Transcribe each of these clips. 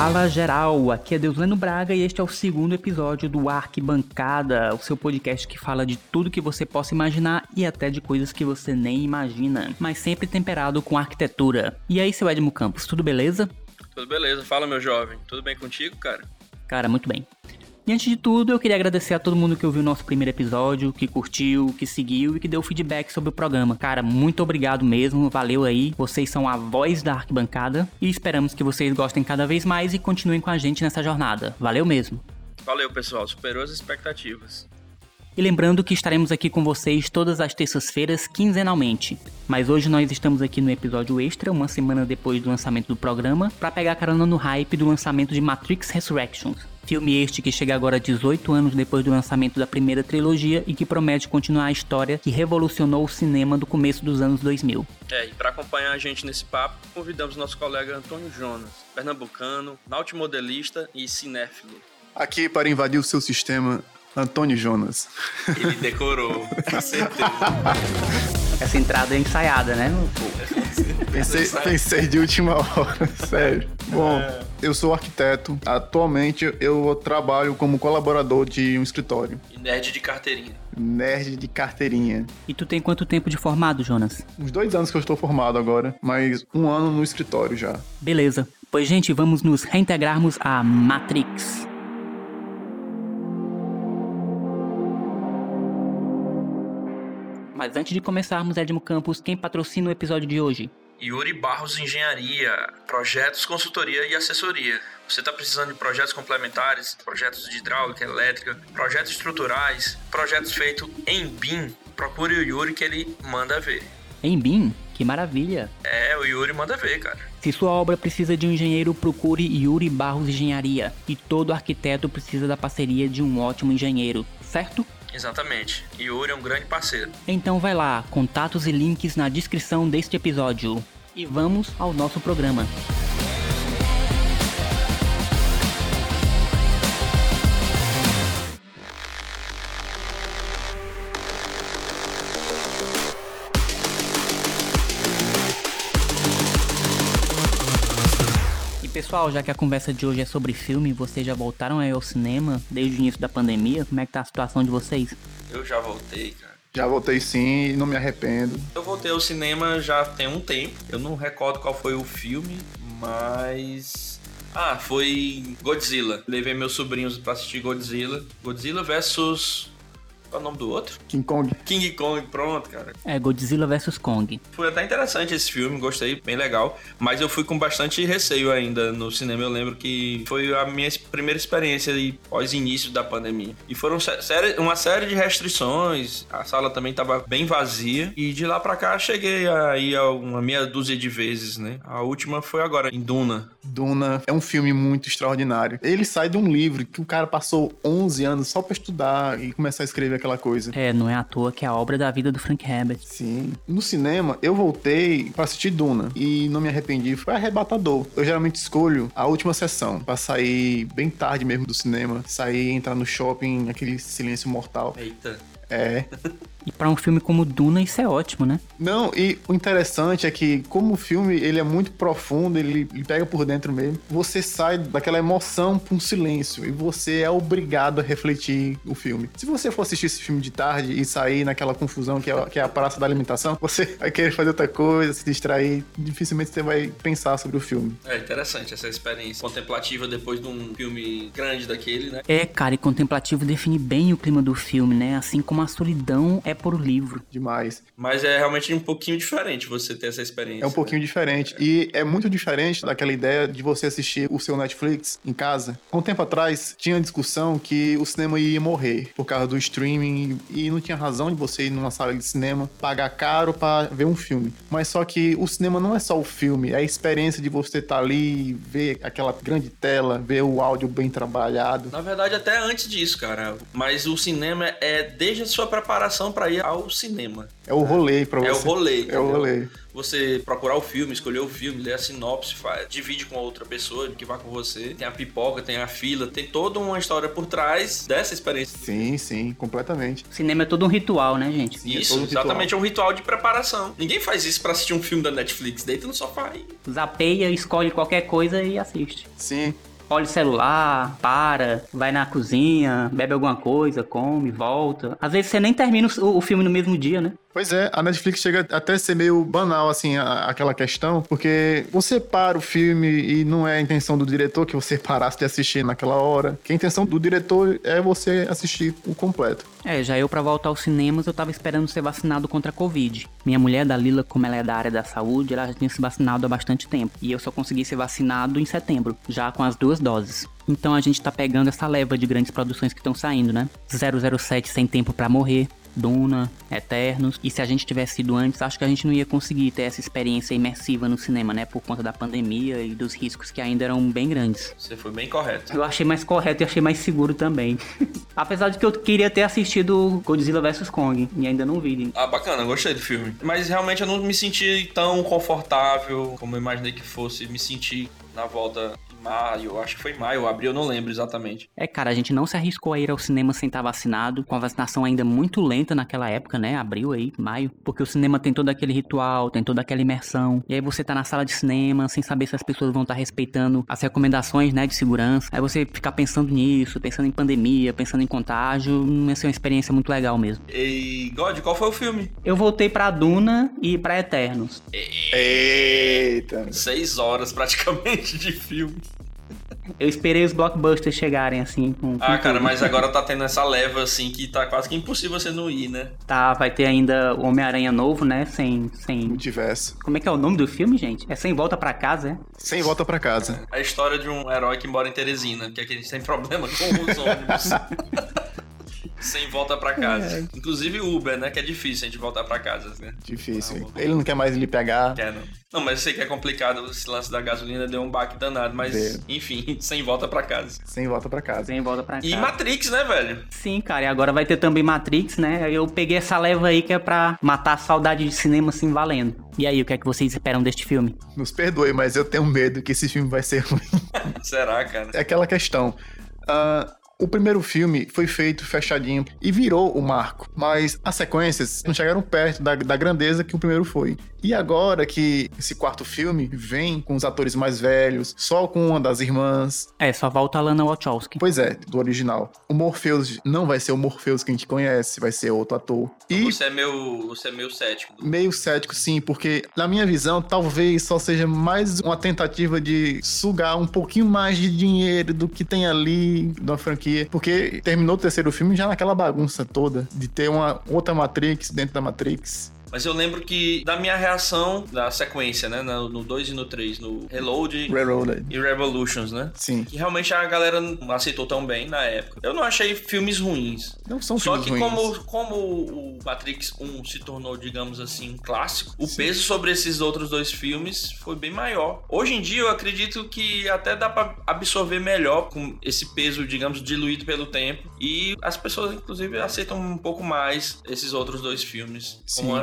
Fala geral, aqui é Deusleno Braga e este é o segundo episódio do Arquibancada, o seu podcast que fala de tudo que você possa imaginar e até de coisas que você nem imagina, mas sempre temperado com arquitetura. E aí, seu Edmo Campos, tudo beleza? Tudo beleza, fala meu jovem, tudo bem contigo, cara? Cara, muito bem. E antes de tudo, eu queria agradecer a todo mundo que ouviu o nosso primeiro episódio, que curtiu, que seguiu e que deu feedback sobre o programa. Cara, muito obrigado mesmo, valeu aí. Vocês são a voz da arquibancada e esperamos que vocês gostem cada vez mais e continuem com a gente nessa jornada. Valeu mesmo. Valeu, pessoal, superou as expectativas. E lembrando que estaremos aqui com vocês todas as terças-feiras, quinzenalmente. Mas hoje nós estamos aqui no episódio extra, uma semana depois do lançamento do programa, para pegar carona no hype do lançamento de Matrix Resurrections. Filme este que chega agora 18 anos depois do lançamento da primeira trilogia e que promete continuar a história que revolucionou o cinema do começo dos anos 2000. É, e para acompanhar a gente nesse papo, convidamos nosso colega Antônio Jonas, pernambucano, nautimodelista e cinéfilo. Aqui para invadir o seu sistema, Antônio Jonas. Ele decorou, com certeza. Essa entrada é ensaiada, né? Pensei, pensei de última hora, sério. Bom, eu sou arquiteto. Atualmente eu trabalho como colaborador de um escritório. E nerd de carteirinha. Nerd de carteirinha. E tu tem quanto tempo de formado, Jonas? Uns dois anos que eu estou formado agora, mas um ano no escritório já. Beleza. Pois, gente, vamos nos reintegrarmos à Matrix. Mas antes de começarmos, Edmo Campos, quem patrocina o episódio de hoje? Yuri Barros Engenharia, projetos, consultoria e assessoria. Você está precisando de projetos complementares, projetos de hidráulica, elétrica, projetos estruturais, projetos feitos em BIM? Procure o Yuri que ele manda ver. Em BIM? Que maravilha! É, o Yuri manda ver, cara. Se sua obra precisa de um engenheiro, procure Yuri Barros Engenharia. E todo arquiteto precisa da parceria de um ótimo engenheiro, certo? Exatamente. Yuri é um grande parceiro. Então vai lá, contatos e links na descrição deste episódio. E vamos ao nosso programa. Pessoal, já que a conversa de hoje é sobre filme, vocês já voltaram aí ao cinema desde o início da pandemia? Como é que tá a situação de vocês? Eu já voltei, cara. Já voltei sim e não me arrependo. Eu voltei ao cinema já tem um tempo. Eu não recordo qual foi o filme, mas. Ah, foi Godzilla. Levei meus sobrinhos pra assistir Godzilla. Godzilla versus. Qual é o nome do outro? King Kong. King Kong, pronto, cara. É Godzilla vs Kong. Foi até interessante esse filme, gostei, bem legal. Mas eu fui com bastante receio ainda no cinema. Eu lembro que foi a minha primeira experiência aí, pós início da pandemia. E foram sé- série- uma série de restrições. A sala também tava bem vazia. E de lá pra cá cheguei aí a uma meia dúzia de vezes, né? A última foi agora, em Duna. Duna é um filme muito extraordinário. Ele sai de um livro que o cara passou 11 anos só pra estudar e começar a escrever aquela coisa. É, não é à toa que é a obra da vida do Frank Herbert. Sim. No cinema, eu voltei pra assistir Duna e não me arrependi. Foi arrebatador. Eu geralmente escolho a última sessão pra sair bem tarde mesmo do cinema, sair, entrar no shopping, aquele silêncio mortal. Eita. É. E pra um filme como Duna, isso é ótimo, né? Não, e o interessante é que, como o filme ele é muito profundo, ele, ele pega por dentro mesmo, você sai daquela emoção pra um silêncio e você é obrigado a refletir o filme. Se você for assistir esse filme de tarde e sair naquela confusão que é, que é a praça da alimentação, você vai querer fazer outra coisa, se distrair, dificilmente você vai pensar sobre o filme. É interessante essa experiência contemplativa depois de um filme grande daquele, né? É, cara, e contemplativo define bem o clima do filme, né? Assim como a solidão é por livro. Demais. Mas é realmente um pouquinho diferente você ter essa experiência. É um pouquinho diferente. E é muito diferente daquela ideia de você assistir o seu Netflix em casa. Há um tempo atrás, tinha discussão que o cinema ia morrer por causa do streaming e não tinha razão de você ir numa sala de cinema, pagar caro pra ver um filme. Mas só que o cinema não é só o filme, é a experiência de você estar ali, ver aquela grande tela, ver o áudio bem trabalhado. Na verdade, até antes disso, cara. Mas o cinema é desde a sua preparação pra para ir ao cinema. É o rolê pra você. É o rolê. É o rolê. Você procurar o filme, escolher o filme, ler a sinopse, faz, divide com outra pessoa que vai com você. Tem a pipoca, tem a fila, tem toda uma história por trás dessa experiência. Sim, sim, completamente. Cinema é todo um ritual, né, gente? Sim, é Isso, ritual. exatamente, é um ritual de preparação. Ninguém faz isso pra assistir um filme da Netflix, deita no sofá e Zapeia, escolhe qualquer coisa e assiste. Sim. Olha o celular, para, vai na cozinha, bebe alguma coisa, come, volta. Às vezes você nem termina o, o filme no mesmo dia, né? Pois é, a Netflix chega até a ser meio banal, assim, a- aquela questão, porque você para o filme e não é a intenção do diretor que você parasse de assistir naquela hora. Que a intenção do diretor é você assistir o completo. É, já eu pra voltar aos cinemas eu tava esperando ser vacinado contra a Covid. Minha mulher, da Lila, como ela é da área da saúde, ela já tinha se vacinado há bastante tempo. E eu só consegui ser vacinado em setembro, já com as duas doses. Então a gente tá pegando essa leva de grandes produções que estão saindo, né? 007 Sem Tempo pra Morrer, Duna, Eternos. E se a gente tivesse ido antes, acho que a gente não ia conseguir ter essa experiência imersiva no cinema, né? Por conta da pandemia e dos riscos que ainda eram bem grandes. você foi bem correto. Eu achei mais correto e achei mais seguro também. Apesar de que eu queria ter assistido Godzilla vs Kong e ainda não vi. Ah, bacana, gostei do filme. Mas realmente eu não me senti tão confortável como eu imaginei que fosse. Me senti na volta maio, acho que foi maio, abril, eu não lembro exatamente. É, cara, a gente não se arriscou a ir ao cinema sem estar vacinado, com a vacinação ainda muito lenta naquela época, né? Abril aí, maio. Porque o cinema tem todo aquele ritual, tem toda aquela imersão. E aí você tá na sala de cinema sem saber se as pessoas vão estar respeitando as recomendações, né, de segurança. Aí você ficar pensando nisso, pensando em pandemia, pensando em contágio, não ia ser uma experiência muito legal mesmo. E, God, qual foi o filme? Eu voltei pra Duna e pra Eternos. Eita! Seis horas praticamente de filme. Eu esperei os blockbusters chegarem, assim, com. com Ah, cara, tudo. mas agora tá tendo essa leva assim que tá quase que impossível você não ir, né? Tá, vai ter ainda o Homem-Aranha novo, né? Sem. sem... Multiverso. Como é que é o nome do filme, gente? É Sem Volta Pra Casa, é? Sem volta pra casa. A história de um herói que mora em Teresina, que aqui a gente tem problema com os ônibus. Sem volta pra casa. Inclusive Uber, né? Que é difícil a gente voltar pra casa, né? Difícil. hein? Ele não quer mais lhe pegar. Quer, não. Não, mas eu sei que é complicado esse lance da gasolina, deu um baque danado, mas Deu. enfim, sem volta pra casa. Sem volta pra casa. Sem Volta Pra Casa. E Matrix, né, velho? Sim, cara, e agora vai ter também Matrix, né? Eu peguei essa leva aí que é pra matar a saudade de cinema assim valendo. E aí, o que é que vocês esperam deste filme? Nos perdoe, mas eu tenho medo que esse filme vai ser ruim. Será, cara? É aquela questão. ah, o primeiro filme foi feito fechadinho e virou o marco, mas as sequências não chegaram perto da, da grandeza que o primeiro foi. E agora que esse quarto filme vem com os atores mais velhos, só com uma das irmãs, É, só volta a Lana Wachowski. pois é, do original. O Morpheus não vai ser o Morpheus que a gente conhece, vai ser outro ator. E Você é meu, você é meio cético. Meio cético, sim, porque, na minha visão, talvez só seja mais uma tentativa de sugar um pouquinho mais de dinheiro do que tem ali na franquia. Porque terminou o terceiro filme já naquela bagunça toda de ter uma outra Matrix dentro da Matrix. Mas eu lembro que da minha reação da sequência, né? No 2 e no 3, no Reload Railroad. e Revolutions, né? Sim. Que realmente a galera não aceitou tão bem na época. Eu não achei filmes ruins. Não são Só filmes que ruins. como, como o Matrix 1 se tornou, digamos assim, um clássico, o Sim. peso sobre esses outros dois filmes foi bem maior. Hoje em dia eu acredito que até dá pra absorver melhor com esse peso, digamos, diluído pelo tempo. E as pessoas, inclusive, aceitam um pouco mais esses outros dois filmes. Sim. como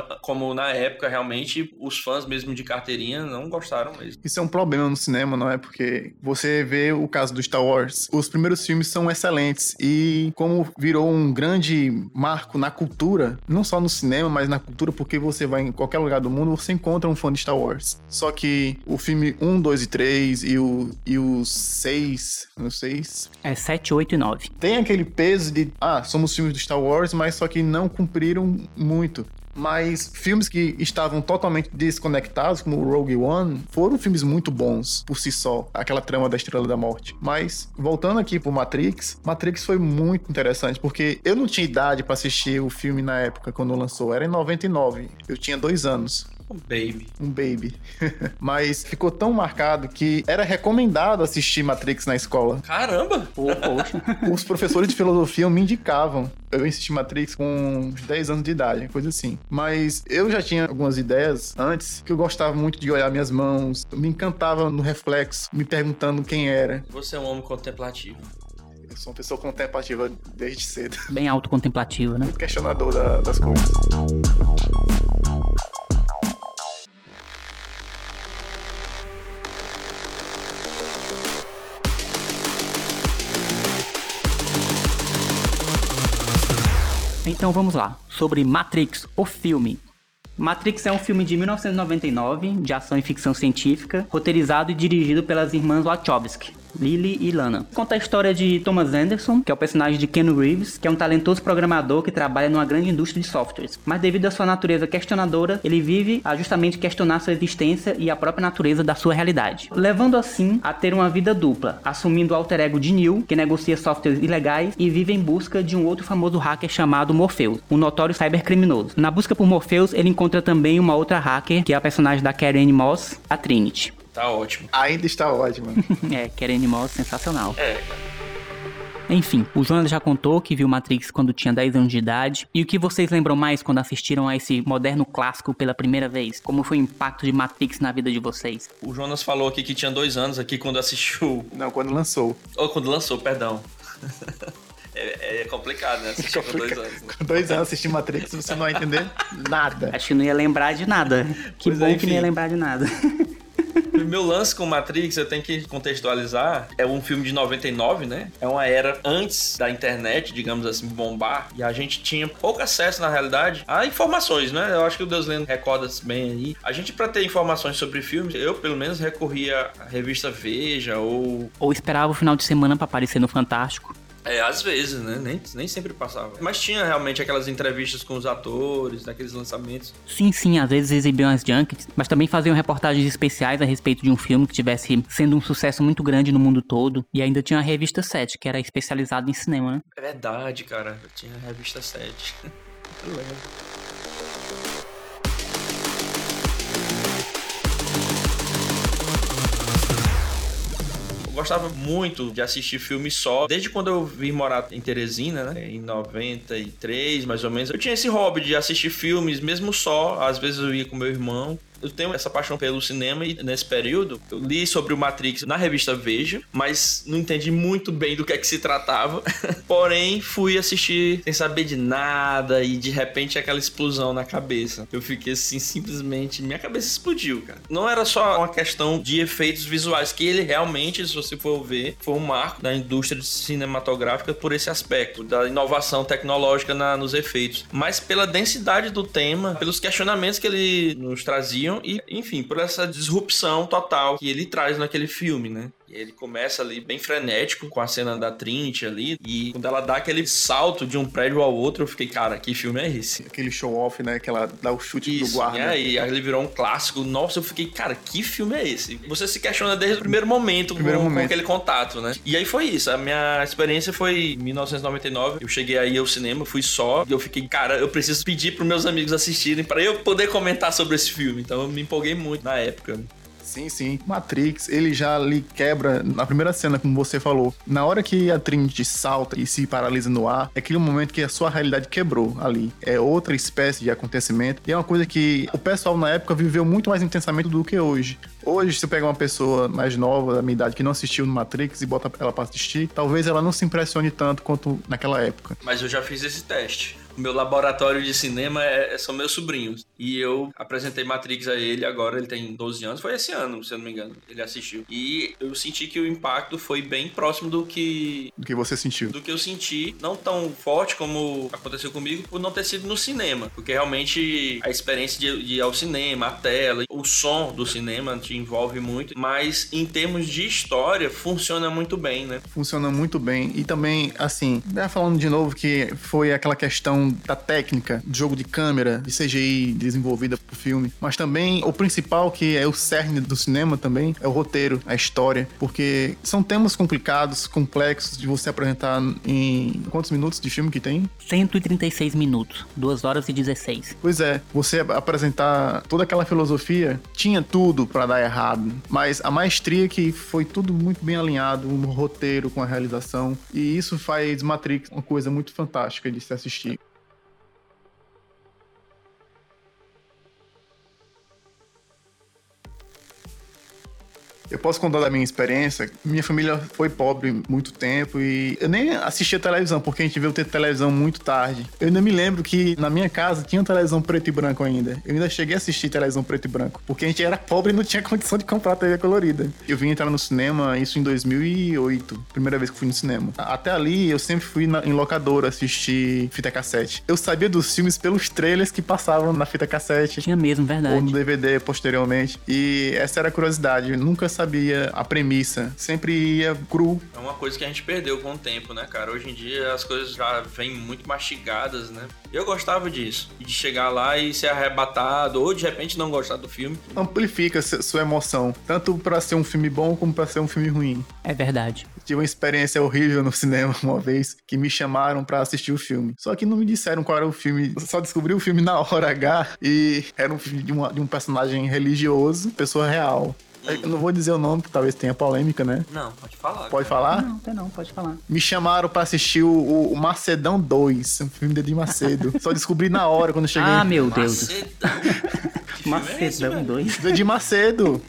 na época, realmente, os fãs mesmo de carteirinha não gostaram mesmo. Isso é um problema no cinema, não é? Porque você vê o caso do Star Wars. Os primeiros filmes são excelentes e como virou um grande marco na cultura, não só no cinema, mas na cultura, porque você vai em qualquer lugar do mundo, você encontra um fã de Star Wars. Só que o filme 1, 2 e 3 e o, e o 6, não sei, É 7, 8 e 9. tem aquele peso de, ah, somos filmes do Star Wars, mas só que não cumpriram muito. Mas filmes que estavam totalmente desconectados, como Rogue One, foram filmes muito bons por si só. Aquela trama da Estrela da Morte. Mas, voltando aqui pro Matrix, Matrix foi muito interessante, porque eu não tinha idade pra assistir o filme na época, quando lançou. Era em 99. Eu tinha dois anos Oh, baby. um baby. Mas ficou tão marcado que era recomendado assistir Matrix na escola. Caramba! Pô, poxa. Os professores de filosofia me indicavam. Eu assisti Matrix com uns 10 anos de idade, coisa assim. Mas eu já tinha algumas ideias antes que eu gostava muito de olhar minhas mãos, me encantava no reflexo, me perguntando quem era. Você é um homem contemplativo. Eu sou uma pessoa contemplativa desde cedo. Bem autocontemplativa, né? Questionador da, das coisas. Então vamos lá, sobre Matrix, o filme. Matrix é um filme de 1999, de ação e ficção científica, roteirizado e dirigido pelas irmãs Wachowski. Lily e Lana. Conta a história de Thomas Anderson, que é o personagem de Ken Reeves, que é um talentoso programador que trabalha numa grande indústria de softwares. Mas devido à sua natureza questionadora, ele vive a justamente questionar sua existência e a própria natureza da sua realidade. Levando assim a ter uma vida dupla, assumindo o alter ego de Neil, que negocia softwares ilegais e vive em busca de um outro famoso hacker chamado Morpheus, um notório cybercriminoso. Na busca por Morpheus, ele encontra também uma outra hacker, que é a personagem da Karen Moss, a Trinity. Tá ótimo. Ainda está ótimo. é, Karen Moss, sensacional. É, Enfim, o Jonas já contou que viu Matrix quando tinha 10 anos de idade. E o que vocês lembram mais quando assistiram a esse moderno clássico pela primeira vez? Como foi o impacto de Matrix na vida de vocês? o Jonas falou aqui que tinha dois anos aqui quando assistiu. Não, quando lançou. Ou quando lançou, perdão. É, é complicado, né? Assistir com dois anos. Né? Com dois anos assistir Matrix, você não vai entender nada. Acho que não ia lembrar de nada. Que Pois bom é, que não ia lembrar de nada. Meu lance com Matrix, eu tenho que contextualizar, é um filme de 99, né? É uma era antes da internet, digamos assim, bombar, e a gente tinha pouco acesso, na realidade, a informações, né? Eu acho que o Deus Lendo recorda bem aí. A gente, pra ter informações sobre filmes, eu, pelo menos, recorria à revista Veja, ou... Ou esperava o final de semana pra aparecer no Fantástico. É, às vezes, né? Nem, nem sempre passava. Mas tinha realmente aquelas entrevistas com os atores, daqueles lançamentos. Sim, sim, às vezes exibiam as junkets, mas também faziam reportagens especiais a respeito de um filme que tivesse sendo um sucesso muito grande no mundo todo. E ainda tinha a revista 7, que era especializada em cinema, né? É verdade, cara. Eu tinha a revista 7. Eu lembro. Gostava muito de assistir filme só. Desde quando eu vim morar em Teresina, né? Em 93, mais ou menos. Eu tinha esse hobby de assistir filmes, mesmo só. Às vezes eu ia com meu irmão. Eu tenho essa paixão pelo cinema e nesse período eu li sobre o Matrix na revista Veja, mas não entendi muito bem do que é que se tratava. Porém, fui assistir sem saber de nada e de repente aquela explosão na cabeça. Eu fiquei assim, simplesmente, minha cabeça explodiu, cara. Não era só uma questão de efeitos visuais, que ele realmente, se você for ver, foi um marco da indústria cinematográfica por esse aspecto, da inovação tecnológica na- nos efeitos, mas pela densidade do tema, pelos questionamentos que ele nos traziam e, enfim, por essa disrupção total que ele traz naquele filme, né? E ele começa ali bem frenético com a cena da Trinity ali. E quando ela dá aquele salto de um prédio ao outro, eu fiquei, cara, que filme é esse? Aquele show-off, né? Que ela dá o chute do Isso, guarda. e aí, ele virou um clássico. Nossa, eu fiquei, cara, que filme é esse? Você se questiona desde o primeiro momento, Primeiro com, com momento. aquele contato, né? E aí foi isso. A minha experiência foi em 1999. Eu cheguei aí ao cinema, fui só. E eu fiquei, cara, eu preciso pedir pros meus amigos assistirem pra eu poder comentar sobre esse filme. Então eu me empolguei muito na época. Sim, sim. Matrix, ele já lhe quebra na primeira cena, como você falou. Na hora que a Trinity salta e se paralisa no ar, é aquele momento que a sua realidade quebrou ali. É outra espécie de acontecimento. E é uma coisa que o pessoal na época viveu muito mais intensamente do que hoje. Hoje, se eu pegar uma pessoa mais nova, da minha idade, que não assistiu no Matrix e bota ela pra assistir, talvez ela não se impressione tanto quanto naquela época. Mas eu já fiz esse teste. Meu laboratório de cinema é- são meus sobrinhos. E eu apresentei Matrix a ele, agora ele tem 12 anos. Foi esse ano, se eu não me engano. Ele assistiu. E eu senti que o impacto foi bem próximo do que Do que você sentiu. do que eu senti, não tão forte como aconteceu comigo, por não ter sido no cinema. Porque realmente a experiência de, de ir ao cinema, a tela, o som do cinema te envolve muito. Mas em termos de história, funciona muito bem, né? funciona muito bem. E também, assim, né, falando de novo que foi aquela questão da técnica, de jogo de câmera, de CGI desenvolvida pro filme, mas também o principal, que é o cerne do cinema também, é o roteiro, a história, porque são temas complicados, complexos de você apresentar em quantos minutos de filme que tem? 136 minutos, 2 horas e 16. Pois é, você apresentar toda aquela filosofia tinha tudo pra dar errado, mas a maestria que foi tudo muito bem alinhado, o roteiro com a realização, e isso faz Matrix uma coisa muito fantástica de se assistir. Eu posso contar da minha experiência. Minha família foi pobre muito tempo e eu nem assistia televisão, porque a gente veio ter televisão muito tarde. Eu ainda me lembro que na minha casa tinha televisão preto e branco ainda. Eu ainda cheguei a assistir televisão preto e branco, porque a gente era pobre e não tinha condição de comprar TV colorida. Eu vim entrar no cinema, isso em 2008, primeira vez que fui no cinema. Até ali, eu sempre fui na, em locadora assistir fita cassete. Eu sabia dos filmes pelos trailers que passavam na fita cassete. Tinha mesmo, verdade. Ou no DVD posteriormente. E essa era a curiosidade. Eu nunca sabia a premissa. Sempre ia cru. É uma coisa que a gente perdeu com o tempo, né, cara? Hoje em dia as coisas já vêm muito mastigadas, né? Eu gostava disso. De chegar lá e ser arrebatado, ou de repente não gostar do filme. Amplifica sua emoção. Tanto para ser um filme bom como para ser um filme ruim. É verdade. Tive uma experiência horrível no cinema uma vez que me chamaram para assistir o filme. Só que não me disseram qual era o filme. Eu só descobri o filme na hora H e era um filme de, uma, de um personagem religioso, pessoa real. Eu não vou dizer o nome, porque talvez tenha polêmica, né? Não, pode falar. Pode falar? Não, tem não, pode falar. Me chamaram pra assistir o, o Macedão 2, um filme de Edir Macedo. Só descobri na hora quando eu cheguei. Ah, meu Deus. Macedão. Que é esse, Macedão 2. Do Edir Macedo.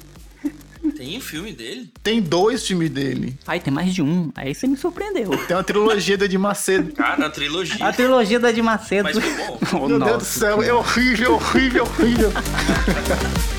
Tem um filme dele? Tem dois filmes dele. Ai, tem mais de um. Aí você me surpreendeu. Tem uma trilogia do Edir Macedo. Cara, a trilogia. A trilogia da de Macedo. Mas foi bom. Oh, Meu Deus nossa do céu, é Senhora. horrível, horrível, horrível.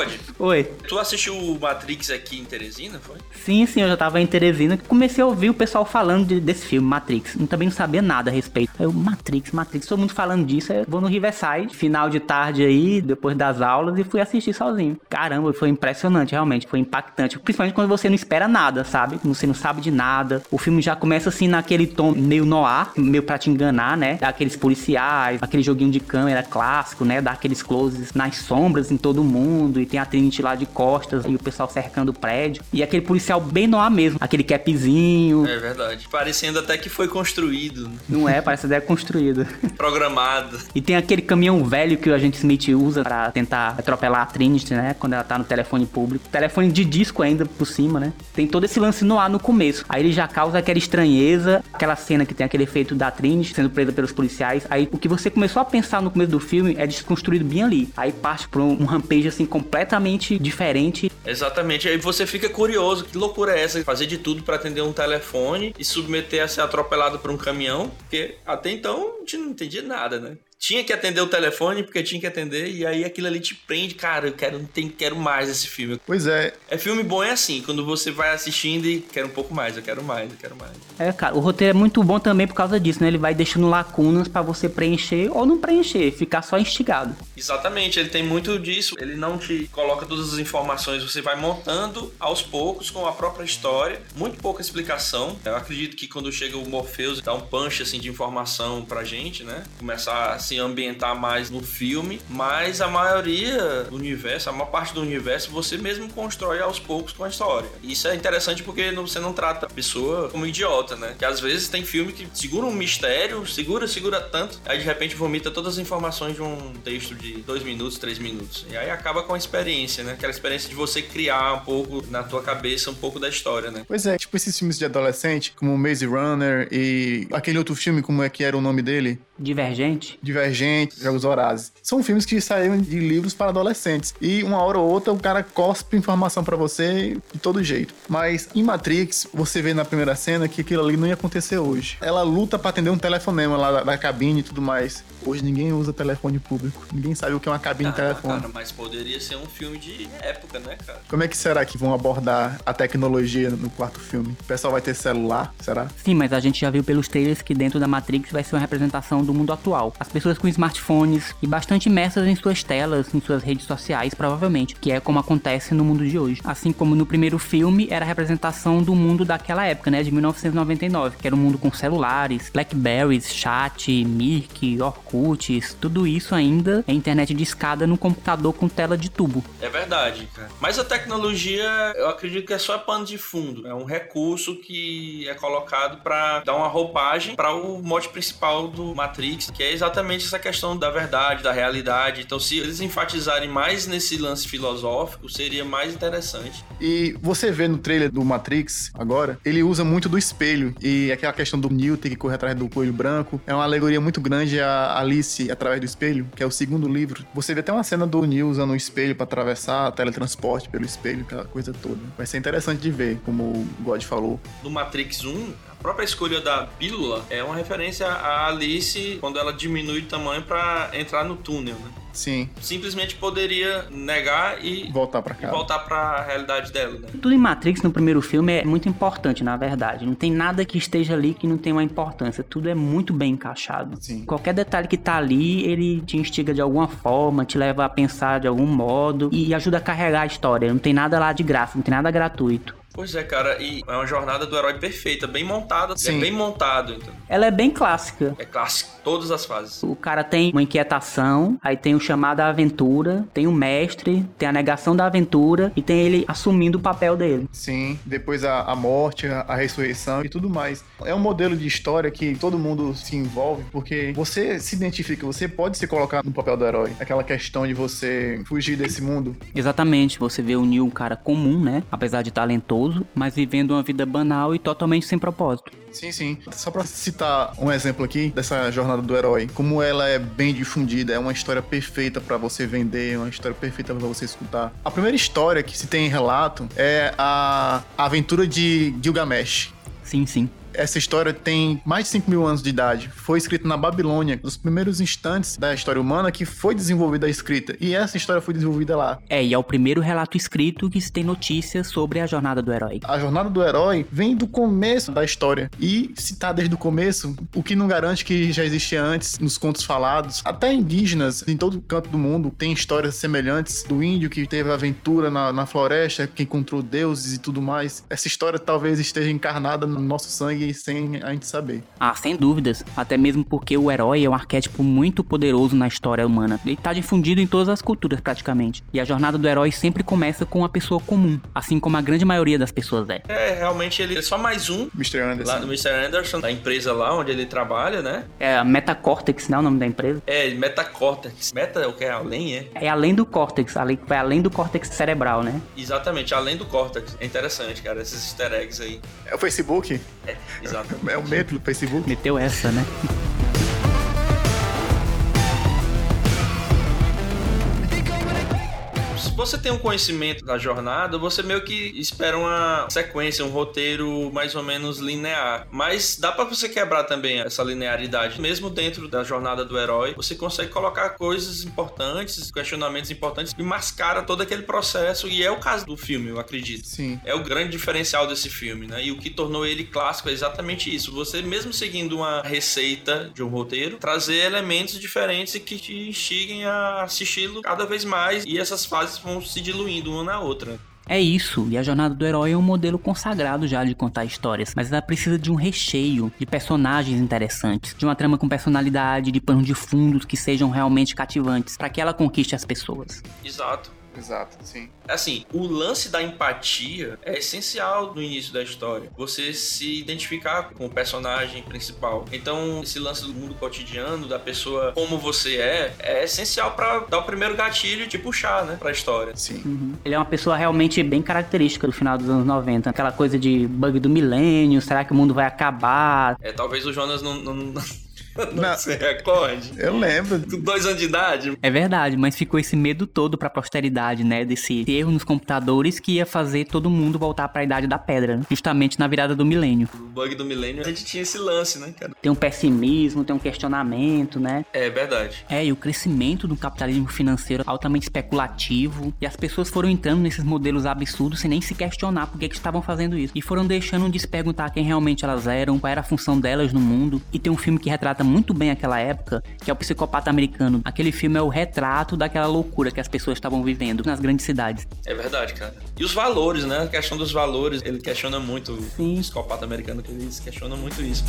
God, Oi. tu assistiu o Matrix aqui em Teresina, foi? Sim, sim, eu já tava em Teresina. Comecei a ouvir o pessoal falando de- desse filme, Matrix. Eu também não sabia nada a respeito. Aí Eu, Matrix, Matrix, todo mundo falando disso. Aí eu vou no Riverside, final de tarde aí, depois das aulas, e fui assistir sozinho. Caramba, foi impressionante, realmente. Foi impactante. Principalmente quando você não espera nada, sabe? Quando você não sabe de nada. O filme já começa assim naquele tom meio noir, meio pra te enganar, né? Aqueles policiais, aquele joguinho de câmera clássico, né? Dá aqueles closes nas sombras em todo mundo. E tem a Trinity lá de costas e o pessoal cercando o prédio. E aquele policial bem noir mesmo. Aquele capzinho. É verdade. Parecendo até que foi construído, né? Não é, parece até construído. programado. E tem aquele caminhão velho que o agente Smith usa pra tentar atropelar a Trinity, né? Quando ela tá no telefone público. Telefone de disco ainda por cima, né? Tem todo esse lance no ar no começo. Aí ele já causa aquela estranheza, aquela cena que tem aquele efeito da Trinity sendo presa pelos policiais. Aí o que você começou a pensar no começo do filme é desconstruído bem ali. Aí parte pra um, um rampage assim completamente diferente. Exatamente. Aí você fica curioso, que loucura é essa? Fazer de tudo pra atender um telefone e submeter a ser atropelado por um caminhão, porque até então a gente não entendia nada, né? Tinha que atender o telefone porque tinha que atender e aí aquilo ali te prende, cara, eu quero, tem, quero mais esse filme. Pois é, É filme bom é assim, quando você vai assistindo e quer um pouco mais, eu quero mais, eu quero mais. É, cara, o roteiro é muito bom também por causa disso, né? Ele vai deixando lacunas pra você preencher ou não preencher, ficar só instigado. Exatamente, ele tem muito disso. Ele não te coloca todas as informações, você vai montando aos poucos com a própria história. Muito pouca explicação. Eu acredito que quando chega o Morpheus dá um punch assim de informação pra gente, né? Começar a se ambientar mais no filme, mas a maioria do universo, a maior parte do universo, você mesmo constrói aos poucos com a história. Isso é interessante porque você não trata a pessoa como idiota, né? Que às vezes tem filme que segura um mistério, segura, segura tanto, aí de repente vomita todas as informações de um texto de dois minutos, três minutos. E aí acaba com a experiência, né? Aquela experiência de você criar um pouco na tua cabeça um pouco da história, né? pois é, tipo esses filmes de adolescente, como Maze Runner e aquele outro filme, como é que era o nome dele? Divergente. Divergente, Jogos Horazes. São filmes que saíram de livros para adolescentes. E uma hora ou outra o cara cospe informação pra você de todo jeito. Mas em Matrix, você vê na primeira cena que aquilo ali não ia acontecer hoje. Ela luta pra atender um telefonema lá da, da cabine e tudo mais. Hoje ninguém usa telefone público. Ninguém sabe o que é uma cabine de Ah, telefone. cara, mas poderia ser um filme de época, né, cara? Como é que será que vão abordar a tecnologia no quarto filme? O pessoal vai ter celular? Será? Sim, mas a gente já viu pelos trailers que dentro da Matrix vai ser uma representação do mundo atual. As pessoas com smartphones e bastante imersas em suas telas, em suas redes sociais, provavelmente, que é como acontece no mundo de hoje. Assim como no primeiro filme era a representação do mundo daquela época, né, de 1999, que era um mundo com celulares, Blackberries, chat, Mirk, Orkuts, tudo isso ainda é internet de escada no computador com tela de tubo. É verdade, cara. Mas a tecnologia, eu acredito que é só pano de fundo. É um recurso que é colocado pra dar uma roupagem para o mote principal do Matrix que é exatamente essa questão da verdade, da realidade. Então, se eles enfatizarem mais nesse lance filosófico, seria mais interessante. E você vê no trailer do Matrix agora, ele usa muito do espelho e aquela questão do Neo ter que correr atrás do coelho branco é uma alegoria muito grande a Alice através do espelho, que é o segundo livro. Você vê até uma cena do Neo usando o espelho para atravessar teletransporte pelo espelho, aquela coisa toda. Vai ser interessante de ver, como o God falou. No Matrix 1, a própria escolha da pílula é uma referência a Alice quando ela diminui o tamanho para entrar no túnel, né? Sim. Simplesmente poderia negar e voltar para cá. Voltar para a realidade dela, né? Tudo em Matrix no primeiro filme é muito importante, na verdade. Não tem nada que esteja ali que não tenha uma importância. Tudo é muito bem encaixado. Sim. Qualquer detalhe que tá ali, ele te instiga de alguma forma, te leva a pensar de algum modo e ajuda a carregar a história. Não tem nada lá de graça, não tem nada gratuito. Pois é, cara, e é uma jornada do herói perfeita, bem montada, Sim. é bem montado, então. Ela é bem clássica. É clássico, todas as fases. O cara tem uma inquietação, aí tem o chamado à aventura, tem o mestre, tem a negação da aventura e tem ele assumindo o papel dele. Sim, depois a, a morte, a, a ressurreição e tudo mais. É um modelo de história que todo mundo se envolve, porque você se identifica, você pode se colocar no papel do herói. Aquela questão de você fugir desse mundo. Exatamente, você vê o Neil um cara comum, né? Apesar de talentoso, mas vivendo uma vida banal e totalmente sem propósito. Sim, sim. Só pra citar um exemplo aqui dessa jornada do herói, como ela é bem difundida, é uma história perfeita para você vender, é uma história perfeita para você escutar. A primeira história que se tem em relato é a aventura de Gilgamesh. Sim, sim. Essa história tem mais de 5 mil anos de idade. Foi escrita na Babilônia, dos primeiros instantes da história humana que foi desenvolvida a escrita. E essa história foi desenvolvida lá. É, e é o primeiro relato escrito que se tem notícias sobre a jornada do herói. A jornada do herói vem do começo da história. E se tá desde o começo, o que não garante que já existia antes nos contos falados. Até indígenas, em todo canto do mundo, tem histórias semelhantes do índio que teve aventura na, na floresta, que encontrou deuses e tudo mais. Essa história talvez esteja encarnada no nosso sangue sem a gente saber. Ah, sem dúvidas. Até mesmo porque o herói é um arquétipo muito poderoso na história humana. Ele está difundido em todas as culturas, praticamente. E a jornada do herói sempre começa com uma pessoa comum, assim como a grande maioria das pessoas é. É, realmente ele é só mais um. Mr. Anderson. Lá do Mr. Anderson, da empresa lá onde ele trabalha, né? É a Metacortex, né? O nome da empresa. É, Metacortex. Meta é o que é além, é? É além do córtex, além, vai além do córtex cerebral, né? Exatamente, além do córtex. É interessante, cara, esses easter eggs aí. É o Facebook? É, exatamente. É o medo do Facebook? Meteu essa, né? Você tem um conhecimento da jornada, você meio que espera uma sequência, um roteiro mais ou menos linear. Mas dá para você quebrar também essa linearidade. Mesmo dentro da jornada do herói, você consegue colocar coisas importantes, questionamentos importantes e mascara todo aquele processo. E é o caso do filme, eu acredito. Sim. É o grande diferencial desse filme, né? E o que tornou ele clássico é exatamente isso. Você, mesmo seguindo uma receita de um roteiro, trazer elementos diferentes e que te instiguem a assisti-lo cada vez mais. E essas fases vão se diluindo uma na outra. É isso, e a jornada do herói é um modelo consagrado já de contar histórias, mas ela precisa de um recheio, de personagens interessantes, de uma trama com personalidade, de planos de fundos que sejam realmente cativantes, para que ela conquiste as pessoas. Exato. Exato, sim. Assim, o lance da empatia é essencial no início da história. Você se identificar com o personagem principal. Então, esse lance do mundo cotidiano, da pessoa como você é, é essencial para dar o primeiro gatilho e te puxar, né, pra história. Sim. Uhum. Ele é uma pessoa realmente bem característica do final dos anos 90. Aquela coisa de bug do milênio, será que o mundo vai acabar? É, talvez o Jonas não, não, não, se recorde. Eu lembro. Com dois anos de idade, É verdade, mas ficou esse medo todo pra posteridade, né? Desse erro nos computadores que ia fazer todo mundo voltar pra idade da pedra, né? justamente na virada do milênio. o bug do milênio, a gente tinha esse lance, né, cara? Tem um pessimismo, tem um questionamento, né? É verdade. É, e o crescimento do capitalismo financeiro altamente especulativo. E as pessoas foram entrando nesses modelos absurdos sem nem se questionar por que, que estavam fazendo isso. E foram deixando de se perguntar quem realmente elas eram, qual era a função delas no mundo. E tem um filme que retrata muito bem aquela época, que é o Psicopata Americano. Aquele filme é o retrato daquela loucura que as pessoas estavam vivendo nas grandes cidades. É verdade, cara. E os valores, né? A questão dos valores, ele questiona muito Sim. o psicopata americano, que eles questionam muito isso.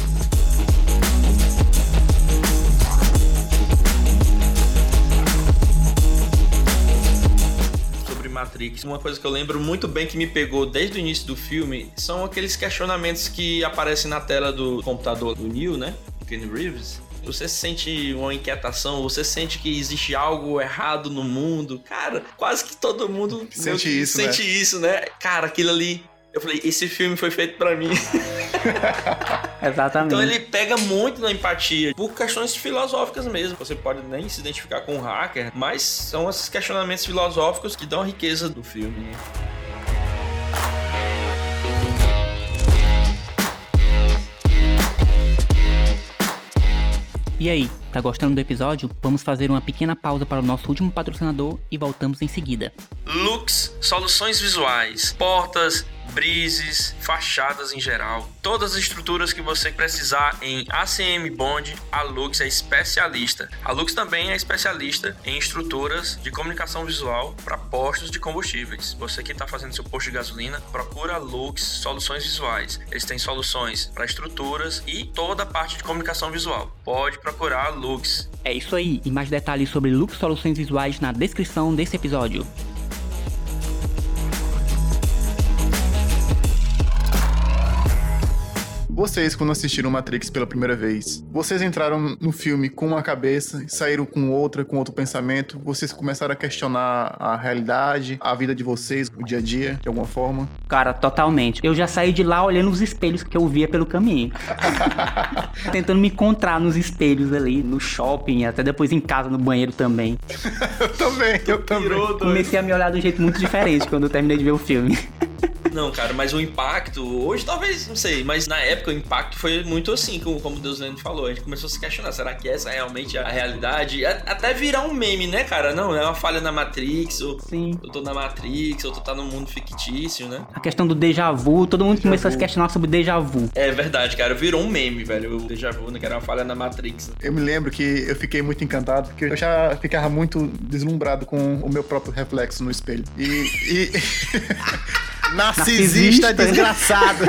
Sobre Matrix, uma coisa que eu lembro muito bem que me pegou desde o início do filme são aqueles questionamentos que aparecem na tela do computador do Neo, né? Kenny Reeves. você sente uma inquietação, você sente que existe algo errado no mundo, cara, quase que todo mundo Sente meu, isso, sente né? isso, né? Cara, aquilo ali. Eu falei, esse filme foi feito pra mim. Exatamente. Então ele pega muito na empatia, por questões filosóficas mesmo. Você pode nem se identificar com o hacker, mas são esses questionamentos filosóficos que dão a riqueza do filme. E aí, tá gostando do episódio? Vamos fazer uma pequena pausa para o nosso último patrocinador e voltamos em seguida. Lux, soluções visuais, portas, brises, fachadas em geral. Todas as estruturas que você precisar em ACM Bond, a Lux é especialista. A Lux também é especialista em estruturas de comunicação visual para postos de combustíveis. Você que está fazendo seu posto de gasolina, procura a Lux Soluções Visuais. Eles têm soluções para estruturas e toda a parte de comunicação visual. Pode procurar a Lux. É isso aí, e mais detalhes sobre Lux Soluções Visuais na descrição desse episódio. Vocês, quando assistiram Matrix pela primeira vez, vocês entraram no filme com uma cabeça, saíram com outra, com outro pensamento, vocês começaram a questionar a realidade, a vida de vocês, o dia a dia, de alguma forma. Cara, totalmente. Eu já saí de lá olhando os espelhos que eu via pelo caminho. Tentando me encontrar nos espelhos ali, no shopping, até depois em casa, no banheiro também. Eu também, eu também. Pirou. Comecei a me olhar de um jeito muito diferente quando eu terminei de ver o filme. Não, cara, mas o impacto, hoje talvez, não sei, mas na época o impacto foi muito assim, como, como Deus Lendo falou. A gente começou a se questionar, será que essa é realmente a realidade? Até virar um meme, né, cara? Não, é uma falha na Matrix, ou Sim. eu tô na Matrix, ou tu tá num mundo fictício, né? A questão do déjà vu, todo mundo Déjà começou a se vu. questionar sobre déjà vu. É verdade, cara, virou um meme, velho, o Deja Vu, né, que era uma falha na Matrix. Eu me lembro que eu fiquei muito encantado, porque eu já ficava muito deslumbrado com o meu próprio reflexo no espelho. E. e... Narcisista Narcisista. desgraçado!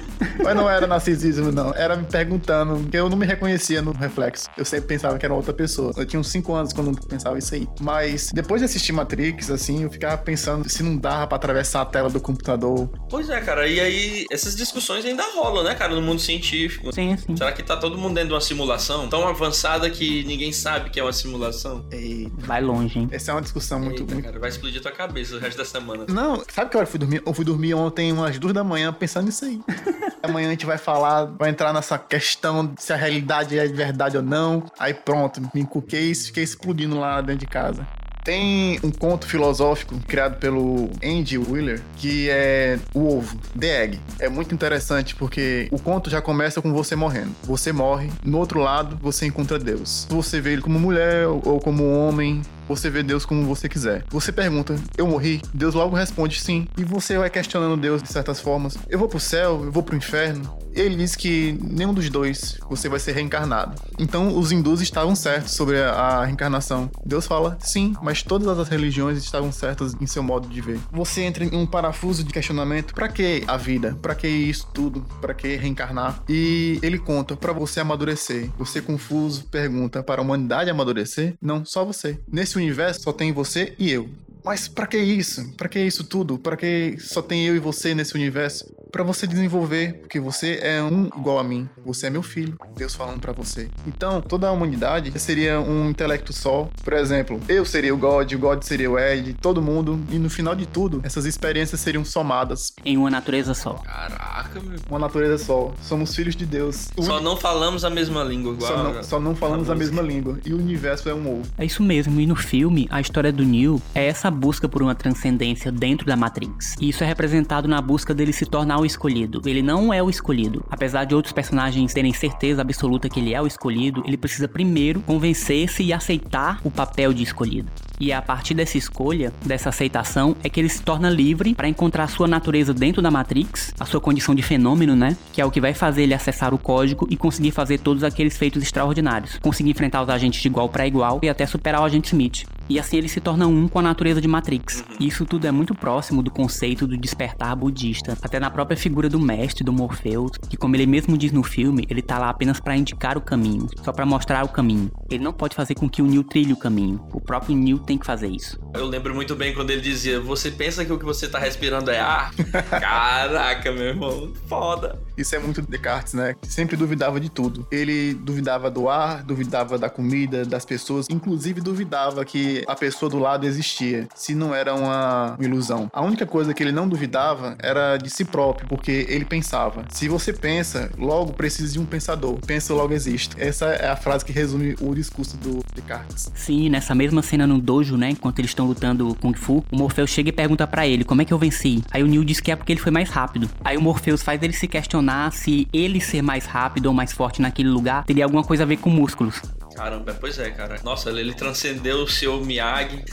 Mas não era narcisismo, não. Era me perguntando, porque eu não me reconhecia no reflexo. Eu sempre pensava que era outra pessoa. Eu tinha uns 5 anos quando eu pensava isso aí. Mas depois de assistir Matrix, assim, eu ficava pensando se não dava pra atravessar a tela do computador. Pois é, cara, e aí essas discussões ainda rolam, né, cara, no mundo científico. Sim, sim. Será que tá todo mundo dentro de uma simulação tão avançada que ninguém sabe que é uma simulação? E Vai longe, hein? essa é uma discussão muito, Eita, muito cara, vai explodir tua cabeça o resto da semana. Não, sabe que hora eu fui dormir? Eu fui dormir ontem umas duas da manhã pensando nisso aí. Amanhã a gente vai falar, vai entrar nessa questão se a realidade é de verdade ou não. Aí pronto, me encuquei e fiquei explodindo lá dentro de casa. Tem um conto filosófico criado pelo Andy Wheeler que é O Ovo, The Egg. É muito interessante porque o conto já começa com você morrendo. Você morre, no outro lado você encontra Deus. Você vê ele como mulher ou como homem, você vê Deus como você quiser. Você pergunta, eu morri? Deus logo responde sim. E você vai questionando Deus de certas formas. Eu vou pro céu? Eu vou pro inferno? Ele diz que nenhum dos dois você vai ser reencarnado. Então os hindus estavam certos sobre a, reencarnação. Deus fala sim, mas todas as religiões estavam certas em seu modo de ver. Você entra em um parafuso de questionamento: para que a vida? Para que isso tudo? Para que reencarnar? E ele conta para você amadurecer. Você confuso pergunta: para a humanidade amadurecer? Não, só você. Nesse universo só tem você e eu. Mas pra que isso? Pra que isso tudo? Pra que só tem eu e você nesse universo? Pra você desenvolver, porque você é um igual a mim. Você é meu filho. Deus falando pra você. Então, toda a humanidade seria um intelecto só. Por exemplo, eu seria o God, o God seria o Ed, todo mundo. E no final de tudo, essas experiências seriam somadas. Em uma natureza só. Caraca, meu. Uma natureza só. Somos filhos de Deus. O Só não falamos a mesma língua, igual. Só não, só não falamos a a mesma língua. E o universo é um ovo. É isso mesmo, e no filme, a história do Neo é essa busca por uma transcendência dentro da Matrix. E isso é representado na busca dele se tornar o escolhido. Ele não é o escolhido. Apesar de outros personagens terem certeza absoluta que ele é o escolhido, ele precisa primeiro convencer-se e aceitar o papel de escolhido. E é a partir dessa escolha, dessa aceitação, é que ele se torna livre para encontrar a sua natureza dentro da Matrix, a sua condição de fenômeno, né? Que é o que vai fazer ele acessar o código e conseguir fazer todos aqueles feitos extraordinários. Conseguir enfrentar os agentes de igual para igual e até superar o agente Smith. E assim ele se torna um com a natureza de Matrix. E isso tudo é muito próximo do conceito do despertar budista, até na própria figura do mestre, do Morpheus, que como ele mesmo diz no filme, ele tá lá apenas para indicar o caminho, só para mostrar o caminho. Ele não pode fazer com que o Neo trilhe o caminho. O próprio Neo tem que fazer isso. Eu lembro muito bem quando ele dizia: Você pensa que o que você tá respirando é ar? Caraca, meu irmão, foda. Isso é muito Descartes, né? Sempre duvidava de tudo. Ele duvidava do ar, duvidava da comida, das pessoas, inclusive duvidava que a pessoa do lado existia, se não era uma ilusão. A única coisa que ele não duvidava era de si próprio, porque ele pensava: se você pensa, logo precisa de um pensador. Pensa, logo existe. Essa é a frase que resume o discurso do Descartes. Sim, nessa mesma cena no dojo, né, enquanto eles estão lutando Kung Fu, o Morpheus chega e pergunta para ele como é que eu venci. Aí o Neo diz que é porque ele foi mais rápido. Aí o Morpheus faz ele se questionar se ele ser mais rápido ou mais forte naquele lugar teria alguma coisa a ver com músculos. Caramba, pois é, cara. Nossa, ele transcendeu o seu Miyagi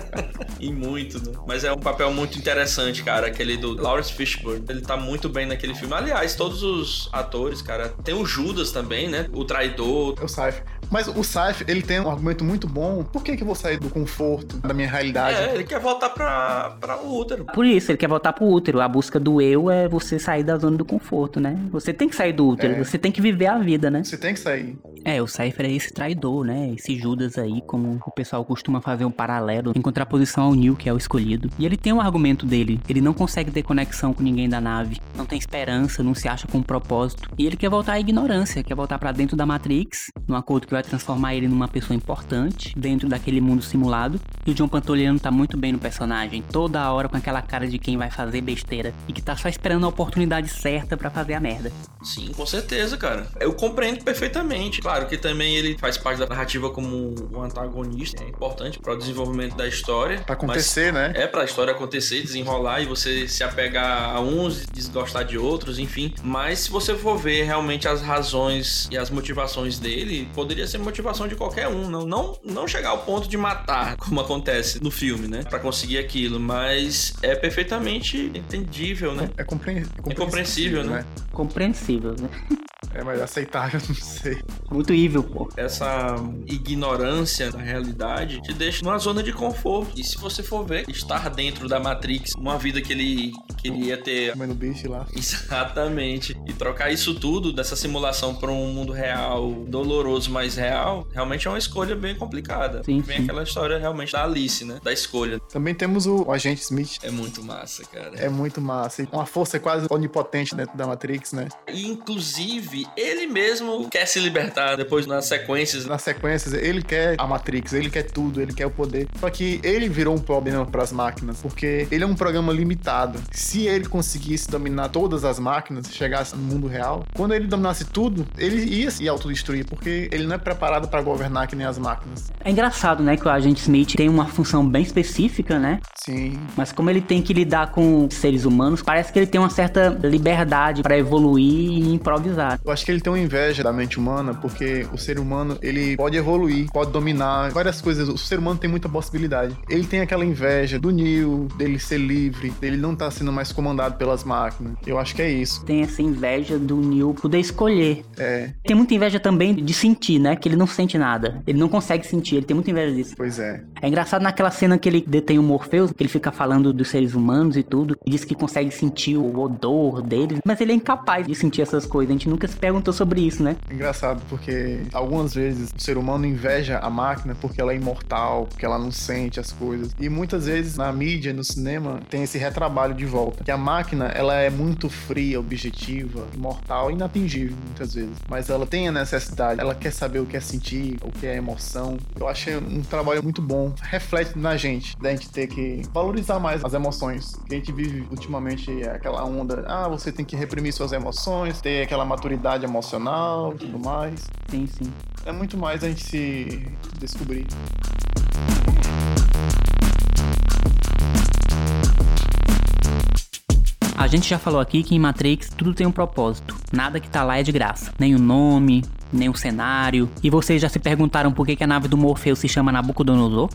e muito, né? Mas é um papel muito interessante, cara, aquele do Lawrence Fishburne. Ele tá muito bem naquele filme. Aliás, todos os atores, cara. Tem o Judas também, né? O traidor. É o Saif. Mas o Saif, ele tem um argumento muito bom. Por que que eu vou sair do conforto, da minha realidade? É, ele quer voltar pra, pra o útero. Por isso, ele quer voltar pro útero. A busca do eu é você sair da zona do conforto, né? Você tem que sair do útero, É. você tem que viver a vida, né? Você tem que sair. É, o Cypher é esse traidor, né? Esse Judas aí, como o pessoal costuma fazer um paralelo em contraposição ao Neil, que é o escolhido. E ele tem um argumento dele. Ele não consegue ter conexão com ninguém da nave. Não tem esperança, não se acha com um propósito. E ele quer voltar à ignorância, quer voltar pra dentro da Matrix, num acordo que vai transformar ele numa pessoa importante, dentro daquele mundo simulado. E o John Pantoliano tá muito bem no personagem, toda hora com aquela cara de quem vai fazer besteira e que tá só esperando a oportunidade certa pra fazer a merda. Sim, com certeza, cara. Eu compreendo perfeitamente. Claro que também ele faz parte da narrativa como um antagonista. É importante para o desenvolvimento da história. Pra acontecer, né? É pra história acontecer, desenrolar e você se apegar a uns e desgostar de outros, enfim. Mas se você for ver realmente as razões e as motivações dele, poderia ser motivação de qualquer um. Não, não, não chegar ao ponto de matar, como acontece no filme, né? Pra conseguir aquilo. Mas é perfeitamente entendível, né? É, compre... é compreensível, né? Compreensível, né? É, mas aceitável, não sei. Muito evil, pô. essa ignorância da realidade te deixa numa zona de conforto. E se você for ver, estar dentro da Matrix, uma vida que ele queria ter. Comendo bicho lá. Exatamente. E trocar isso tudo dessa simulação para um mundo real, doloroso, mas real, realmente é uma escolha bem complicada. Sim, Vem sim. aquela história realmente da Alice, né? Da escolha. Também temos o agente Smith. É muito massa, cara. É muito massa. E uma força quase onipotente dentro da Matrix, né? E, inclusive, ele mesmo quer se libertar depois nas sequências. Nas sequências, ele quer a Matrix, ele quer tudo, ele quer o poder. Só que ele virou um problema para as máquinas, porque ele é um programa limitado. Se ele conseguisse dominar todas as máquinas, chegasse no mundo real, quando ele dominasse tudo, ele ia se autodestruir, porque ele não é preparado para governar que nem as máquinas. É engraçado, né, que o agente Smith tem uma função bem específica, né? Sim, Mas como ele tem que lidar com seres humanos, parece que ele tem uma certa liberdade pra evoluir e improvisar. Eu acho que ele tem uma inveja da mente humana, porque o ser humano, ele pode evoluir, pode dominar várias coisas. O ser humano tem muita possibilidade. Ele tem aquela inveja do Neo, dele ser livre, dele não estar sendo mais comandado pelas máquinas. Eu acho que é isso. Tem essa inveja do Neil poder escolher. É, Tem muita inveja também de sentir, né? Que ele não sente nada. Ele não consegue sentir, ele tem muita inveja disso. pois é. É engraçado naquela cena que ele detém o Morpheus, que ele fica falando dos seres humanos e tudo, e diz que consegue sentir o odor deles, mas ele é incapaz de sentir essas coisas. A gente nunca perguntou sobre isso, né? Engraçado, porque algumas vezes o ser humano inveja a máquina porque ela é imortal, porque ela não sente as coisas. E muitas vezes na mídia, no cinema, tem esse retrabalho de volta. Que a máquina, ela é muito fria, objetiva, imortal, inatingível muitas vezes. Mas ela tem a necessidade, ela quer saber o que é sentir, o que é emoção. Eu achei um trabalho muito bom. Reflete na gente, da gente ter que valorizar mais as emoções. Que a gente vive ultimamente é aquela onda, ah, você tem que reprimir suas emoções, ter aquela maturidade emocional e tudo mais. Sim, sim. É muito mais a gente se descobrir. A gente já falou aqui que em Matrix tudo tem um propósito. Nada que tá lá é de graça. Nem o nome, nem o cenário. E vocês já se perguntaram por que, que a nave do Morpheus se chama Nabucodonosor?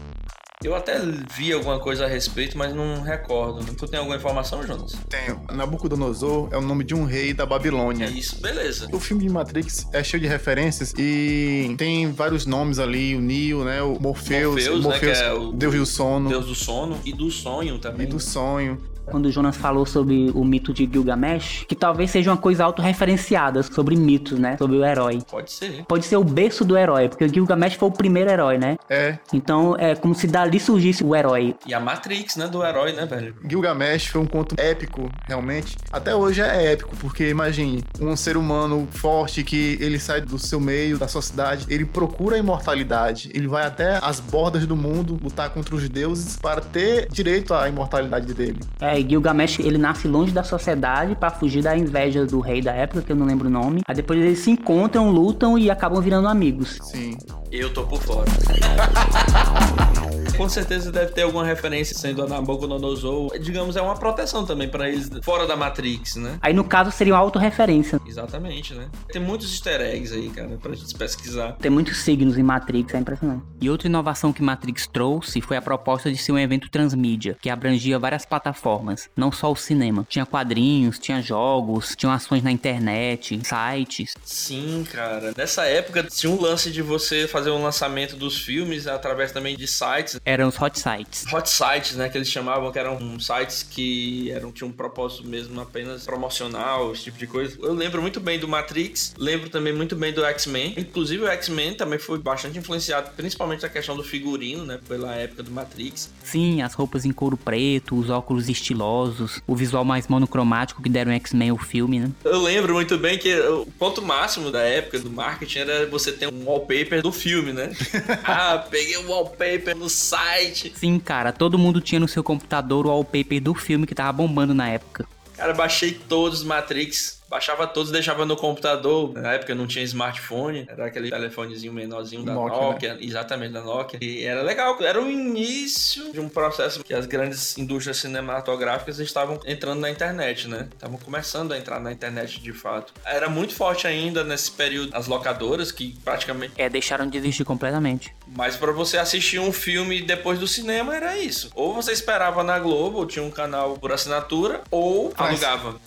Eu até vi alguma coisa a respeito, mas não recordo. Tu tem alguma informação, Jonas? Tenho. Nabucodonosor é o nome de um rei da Babilônia. É isso, beleza. O filme de Matrix é cheio de referências e tem vários nomes ali, o Neo, né, o Morpheus, Morpheus, o né, que é o- Deus do sono Deus do sono e do sonho também. e do sonho. Quando o Jonas falou sobre o mito de Gilgamesh, que talvez seja uma coisa autorreferenciada sobre mitos, né? Sobre o herói. Pode ser. Pode ser o berço do herói, porque o Gilgamesh foi o primeiro herói, né? É. Então é como se dali surgisse o herói. E a Matrix, né, do herói, né, velho? Gilgamesh foi um conto épico, realmente. Até hoje é épico, porque imagine um ser humano forte que ele sai do seu meio, da sua cidade, ele procura a imortalidade, ele vai até as bordas do mundo lutar contra os deuses para ter direito à imortalidade dele. É, e Gilgamesh, ele nasce longe da sociedade pra fugir da inveja do rei da época, que eu não lembro o nome. Aí depois eles se encontram, lutam e acabam virando amigos. Sim. Eu tô por fora. Com certeza deve ter alguma referência sendo a Nabucodonosor. Digamos, é uma proteção também pra eles fora da Matrix, né? Aí no caso seria uma autorreferência. Exatamente, né? Tem muitos easter eggs aí, cara, pra gente pesquisar. Tem muitos signos em Matrix, é impressionante. E outra inovação que Matrix trouxe foi a proposta de ser um evento transmídia, que abrangia várias plataformas, não só o cinema. Tinha quadrinhos, tinha jogos, tinha ações na internet, sites. Sim, cara. Nessa época tinha um lance de você fazer um lançamento dos filmes através também de sites. Eram os hot sites. Hot sites, né? Que eles chamavam, que eram sites que eram, tinham um propósito mesmo apenas promocional, esse tipo de coisa. Eu lembro muito bem do Matrix, lembro também muito bem do X-Men. Inclusive o X-Men também foi bastante influenciado, principalmente a questão do figurino, né? Pela época do Matrix. Sim, as roupas em couro preto, os óculos estilosos, o visual mais monocromático que deram X-Men ao filme, né? Eu lembro muito bem que o ponto máximo da época do marketing era você ter um wallpaper do filme, né? ah, peguei o wallpaper no site. Sim, cara, todo mundo tinha no seu computador o wallpaper do filme que tava bombando na época. Cara, baixei todos os Matrix. Baixava todos, deixava no computador. Na época não tinha smartphone, era aquele telefonezinho menorzinho da Nokia, Nokia, exatamente da Nokia. E era legal, era o início de um processo que as grandes indústrias cinematográficas estavam entrando na internet, né? Estavam começando a entrar na internet de fato. Era muito forte ainda nesse período as locadoras que praticamente É, deixaram de existir completamente. mas pra você assistir um filme depois do cinema era isso. Ou você esperava na Globo, ou tinha um canal por assinatura, ou Mas- alugava.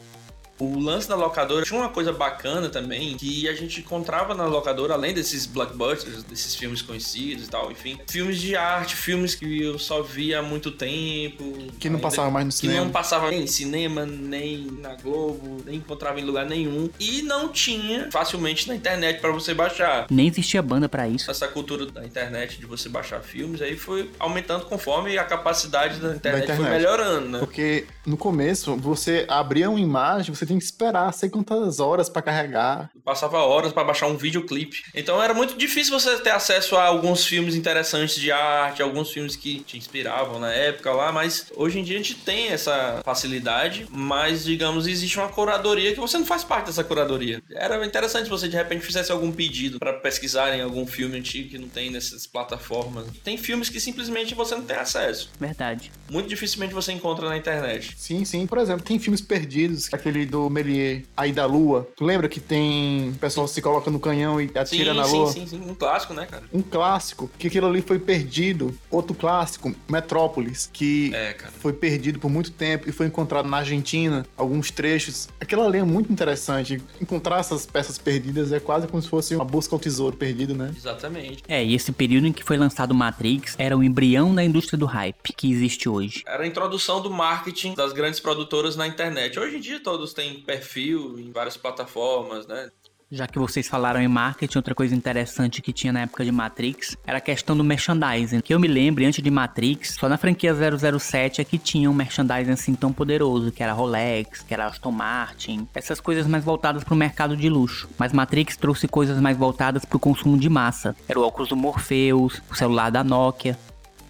O lance da locadora tinha uma coisa bacana também, que a gente encontrava na locadora, além desses blockbusters, desses filmes conhecidos e tal, enfim, filmes de arte, filmes que eu só via há muito tempo. Que não passava mais no que cinema. não passava nem em cinema, nem na Globo, nem encontrava em lugar nenhum. E não tinha facilmente na internet pra você baixar Nem existia banda pra isso. essa cultura da internet de você baixar filmes aí foi aumentando conforme a capacidade da internet, foi internet. melhorando, né? Porque no começo, você abria uma imagem, você tinha que esperar sei quantas horas pra carregar. Passava horas pra baixar um videoclipe. Então era muito difícil você ter acesso a alguns filmes interessantes de arte, alguns filmes que te inspiravam na época lá, mas hoje em dia a gente tem essa facilidade, mas digamos, existe uma curadoria que você não faz parte dessa curadoria. Era interessante se você de repente fizesse algum pedido pra pesquisar em algum filme antigo que não tem nessas plataformas. Tem filmes que simplesmente você não tem acesso. Verdade. Muito dificilmente você encontra na internet. Sim, sim. Por exemplo, tem filmes perdidos, aquele do Melier, Aí da Lua. Tu lembra que tem o pessoal se coloca no canhão e atira sim, na sim, lua? sim, sim. Um clássico, né, cara? Um clássico, que aquilo ali foi perdido. Outro clássico, Metrópolis, que É, cara. foi perdido por muito tempo e foi encontrado na Argentina, alguns trechos. Aquilo ali é muito interessante. Encontrar essas peças perdidas é quase como se fosse uma busca ao tesouro perdido, né? Exatamente. É, e esse período em que foi lançado Matrix era o embrião da indústria do hype que existe hoje. Era a introdução do marketing das grandes produtoras na internet. Hoje em dia todos têm perfil em várias plataformas, né? Já que vocês falaram em marketing, outra coisa interessante que tinha na época de Matrix era a questão do merchandising. Que eu me lembro, antes de Matrix, só na franquia 007 é que tinha um merchandising assim tão poderoso, que era Rolex, que era Aston Martin, essas coisas mais voltadas pro mercado de luxo. Mas Matrix trouxe coisas mais voltadas pro consumo de massa. Era o óculos do Morpheus, o celular da Nokia.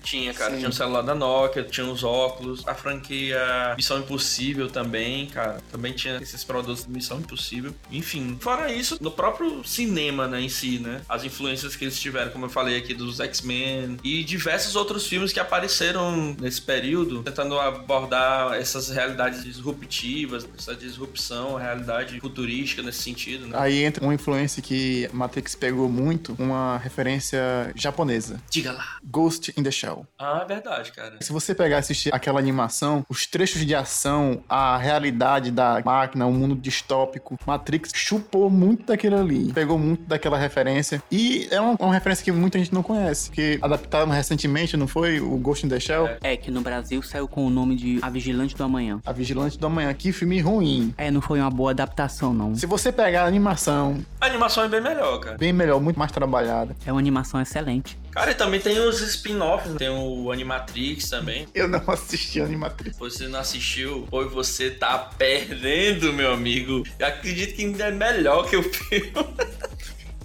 Tinha, cara. Sim. Tinha o celular da Nokia, tinha os óculos. A franquia Missão Impossível também, cara. Também tinha esses produtos de Missão Impossível. Enfim. Fora isso, no próprio cinema, né, em si, né? As influências que eles tiveram, como eu falei aqui, dos X-Men. E diversos outros filmes que apareceram nesse período, tentando abordar essas realidades disruptivas, essa disrupção, a realidade futurística nesse sentido, né? Aí entra uma influência que Matrix pegou muito, uma referência japonesa. Diga lá. Ghost in the Shell. Ah, é verdade, cara. Se você pegar e assistir aquela animação, os trechos de ação, a realidade da máquina, o mundo distópico, Matrix chupou muito daquilo ali, pegou muito daquela referência. E é uma, uma referência que muita gente não conhece, que adaptaram recentemente, não foi? O Ghost in the Shell? É. É, que no Brasil saiu com o nome de A Vigilante do Amanhã. A Vigilante do Amanhã. Que filme ruim. É, não foi uma boa adaptação, não. Se você pegar a animação, A animação é bem melhor, cara. bem melhor, muito mais trabalhada. É uma animação excelente. Cara, e também tem os spin-offs, tem o Animatrix também. Eu não assisti Animatrix. Você não assistiu, pois você tá perdendo, meu amigo. Eu acredito que ainda é melhor que o filme.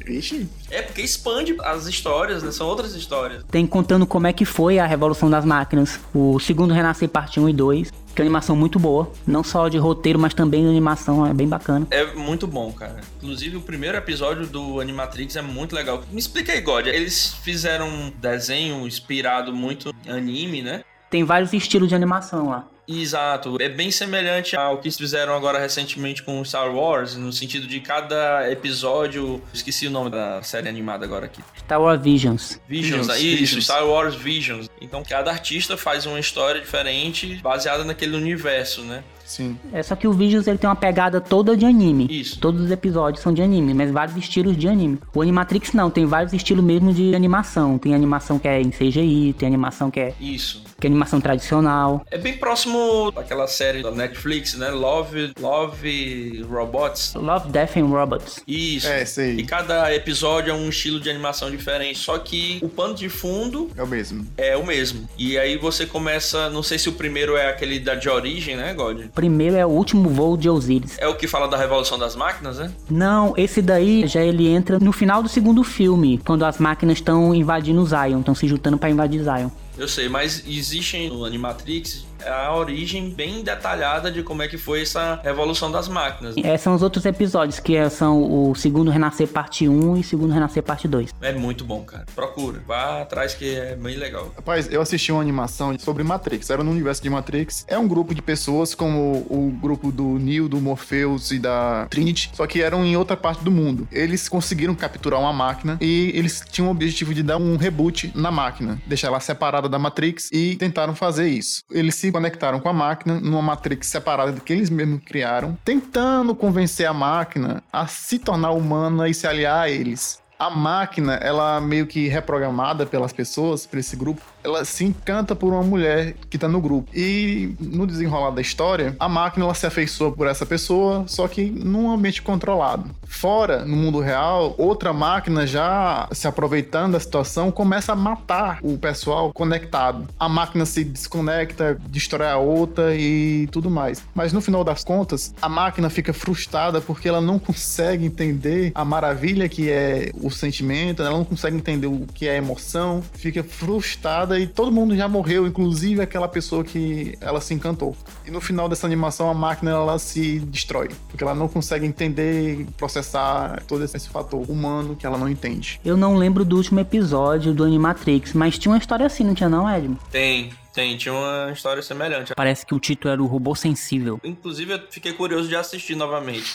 Vixe. É porque expande as histórias, né? São outras histórias. Tem contando como é que foi a Revolução das Máquinas, o segundo Renascer parte 1 e 2, que é uma animação muito boa, não só de roteiro, mas também de animação, é bem bacana. É muito bom, cara. Inclusive, o primeiro episódio do Animatrix é muito legal. Me explica aí, God. Eles fizeram um desenho inspirado muito em anime, né? Tem vários estilos de animação lá. Exato, é bem semelhante ao que eles fizeram agora recentemente com Star Wars, no sentido de cada episódio. Esqueci o nome da série animada agora aqui. Star Wars Visions. Visions, Visions, isso, Visions. Star Wars Visions. Então cada artista faz uma história diferente baseada naquele universo, né? Sim. É só que o Visions ele tem uma pegada toda de anime. Isso. Todos os episódios são de anime, mas vários estilos de anime. O Animatrix não, tem vários estilos mesmo de animação. Tem animação que é em CGI, tem animação que é, Isso. Que é animação tradicional. É bem próximo daquela série da Netflix, né? Love, Love Robots. Love, Death and Robots. Isso. É, sei. E cada episódio é um estilo de animação diferente, só que o pano de fundo É o mesmo. é o mesmo. E aí você começa, não sei se o primeiro é aquele da de origem, né, God? Primeiro é o último voo de Osiris. É o que fala da revolução das máquinas, né? Não, esse daí já ele entra no final do segundo filme, quando as máquinas estão invadindo Zion, estão se juntando pra invadir Zion. Eu sei, mas existem no Animatrix a origem bem detalhada de como é que foi essa revolução das máquinas. É, são os outros episódios, que é- são o segundo Renascer parte 1 e segundo Renascer parte 2. É muito bom, cara. Procura. Vá atrás que é bem legal. Rapaz, eu assisti uma animação sobre Matrix. Era no universo de Matrix. É um grupo de pessoas como o grupo do Neo, do Morpheus e da Trinity, só que eram em outra parte do mundo. Eles conseguiram capturar uma máquina e eles tinham o objetivo de dar um reboot na máquina, deixar ela separada da Matrix e tentaram fazer isso. Eles se conectaram com a máquina numa Matrix separada que eles mesmos criaram, tentando convencer a máquina a se tornar humana e se aliar a eles. A máquina, ela meio que reprogramada pelas pessoas, por esse grupo, ela se encanta por uma mulher que tá no grupo. E no desenrolar da história, a máquina ela se afeiçoa por essa pessoa, só que num ambiente controlado. Fora, no mundo real, outra máquina já se aproveitando da situação começa a matar o pessoal conectado. A máquina se desconecta, destrói a outra e tudo mais. Mas no final das contas, a máquina fica frustrada porque ela não consegue entender a maravilha que é o sentimento, ela não consegue entender o que é emoção, fica frustrada e todo mundo já morreu, inclusive aquela pessoa que ela se encantou. E no final dessa animação, a máquina ela se destrói, porque ela não consegue entender, processar todo esse fator humano que ela não entende. Eu não lembro do último episódio do Animatrix, mas tinha uma história assim, não tinha não, Edmo? Tem, tem. Tinha uma história semelhante. Parece que o título era o Robô Sensível. Inclusive, eu fiquei curioso de assistir novamente.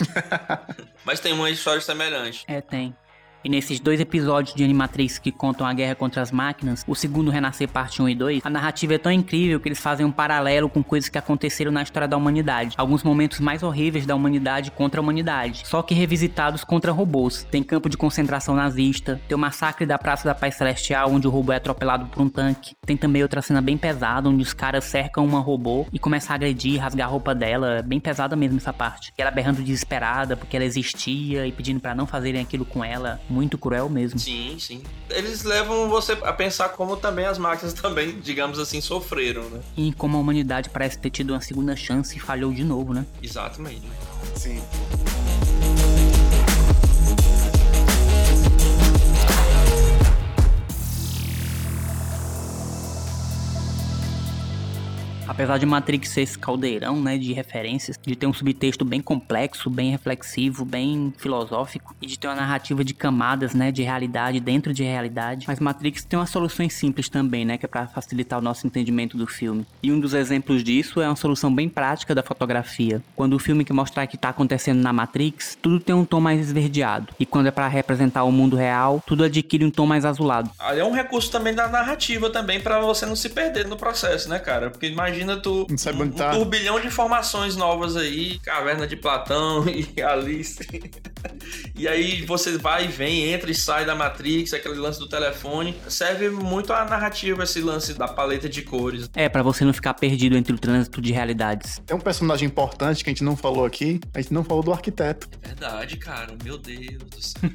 Mas tem uma história semelhante. É, tem. E nesses dois episódios de Animatrix que contam a guerra contra as máquinas, o segundo Renascer parte 1 e 2, a narrativa é tão incrível que eles fazem um paralelo com coisas que aconteceram na história da humanidade. Alguns momentos mais horríveis da humanidade contra a humanidade, só que revisitados contra robôs. Tem campo de concentração nazista, tem o massacre da Praça da Paz Celestial, onde o robô é atropelado por um tanque. Tem também outra cena bem pesada, onde os caras cercam uma robô e começam a agredir, rasgar a roupa dela. É bem pesada mesmo essa parte. E ela berrando desesperada porque ela existia e pedindo pra não fazerem aquilo com ela. Muito cruel mesmo. Sim, sim. Eles levam você a pensar como também as máquinas também, digamos assim, sofreram, né? E como a humanidade parece ter tido uma segunda chance e falhou de novo, né? Exatamente. Sim. Apesar de Matrix ser esse caldeirão, né, de referências, de ter um subtexto bem complexo, bem reflexivo, bem filosófico e de ter uma narrativa de camadas, né, de realidade dentro de realidade, mas Matrix tem umas soluções simples também, né, que é para facilitar o nosso entendimento do filme. E um dos exemplos disso é uma solução bem prática da fotografia. Quando o filme que mostrar que tá acontecendo na Matrix, tudo tem um tom mais esverdeado, e quando é para representar o mundo real, tudo adquire um tom mais azulado. Ali é um recurso também da narrativa também para você não se perder no processo, né, cara? Porque imagina tu Não sabe um, tá. um turbilhão de informações novas aí, caverna de Platão e Alice. e aí você vai e vem, entra e sai da Matrix, aquele lance do telefone. Serve muito a narrativa esse lance da paleta de cores. É, para você não ficar perdido entre o trânsito de realidades. Tem um personagem importante que a gente não falou aqui, a gente não falou do arquiteto. É verdade, cara. Meu Deus do céu.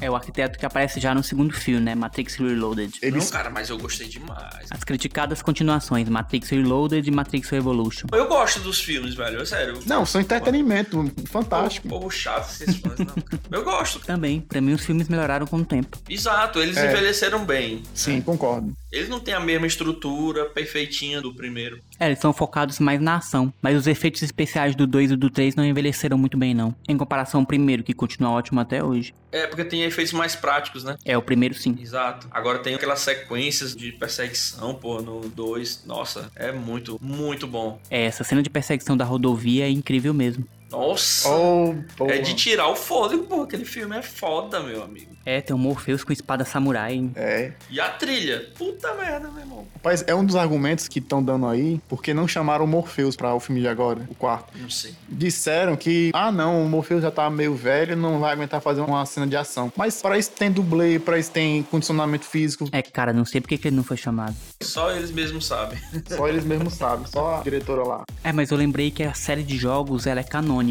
É o arquiteto que aparece já no segundo filme, né, Matrix Reloaded. Eles Não, cara, mas eu gostei demais. As criticadas continuações, Matrix Reloaded e Matrix Revolution. Eu gosto dos filmes, velho. É sério. Não, são entretenimento, fantástico. Povo chato esses fãs, não. cara. Eu gosto. Também, pra mim os filmes melhoraram com o tempo. Exato, eles É. envelheceram bem. Sim, concordo. Eles não têm a mesma estrutura perfeitinha do primeiro. É, eles são focados mais na ação, mas os efeitos especiais do 2 e do 3 não envelheceram muito bem não, em comparação ao primeiro, que continua ótimo até hoje. É, porque tem efeitos mais práticos, né? É, o primeiro sim. Exato. Agora tem aquelas sequências de perseguição, pô, no 2. Nossa, é muito, muito bom. É, essa cena de perseguição da rodovia é incrível mesmo. Nossa! Oh, é de tirar o fôlego, pô. Aquele filme é foda, meu amigo. É, tem o Morpheus com espada samurai. É. E a trilha? Puta merda, meu irmão. Rapaz, é um dos argumentos que estão dando aí, porque não chamaram o Morpheus pra o filme de agora, o quarto. Não sei. Disseram que, ah não, o Morpheus já tá meio velho, não vai aguentar fazer uma cena de ação. Mas pra isso tem dublê, pra isso tem condicionamento físico, É, cara, não sei porque que ele não foi chamado. Só eles mesmos sabem. só eles mesmos sabem, só a diretora lá. É, mas eu lembrei que a série de jogos, ela é canônica.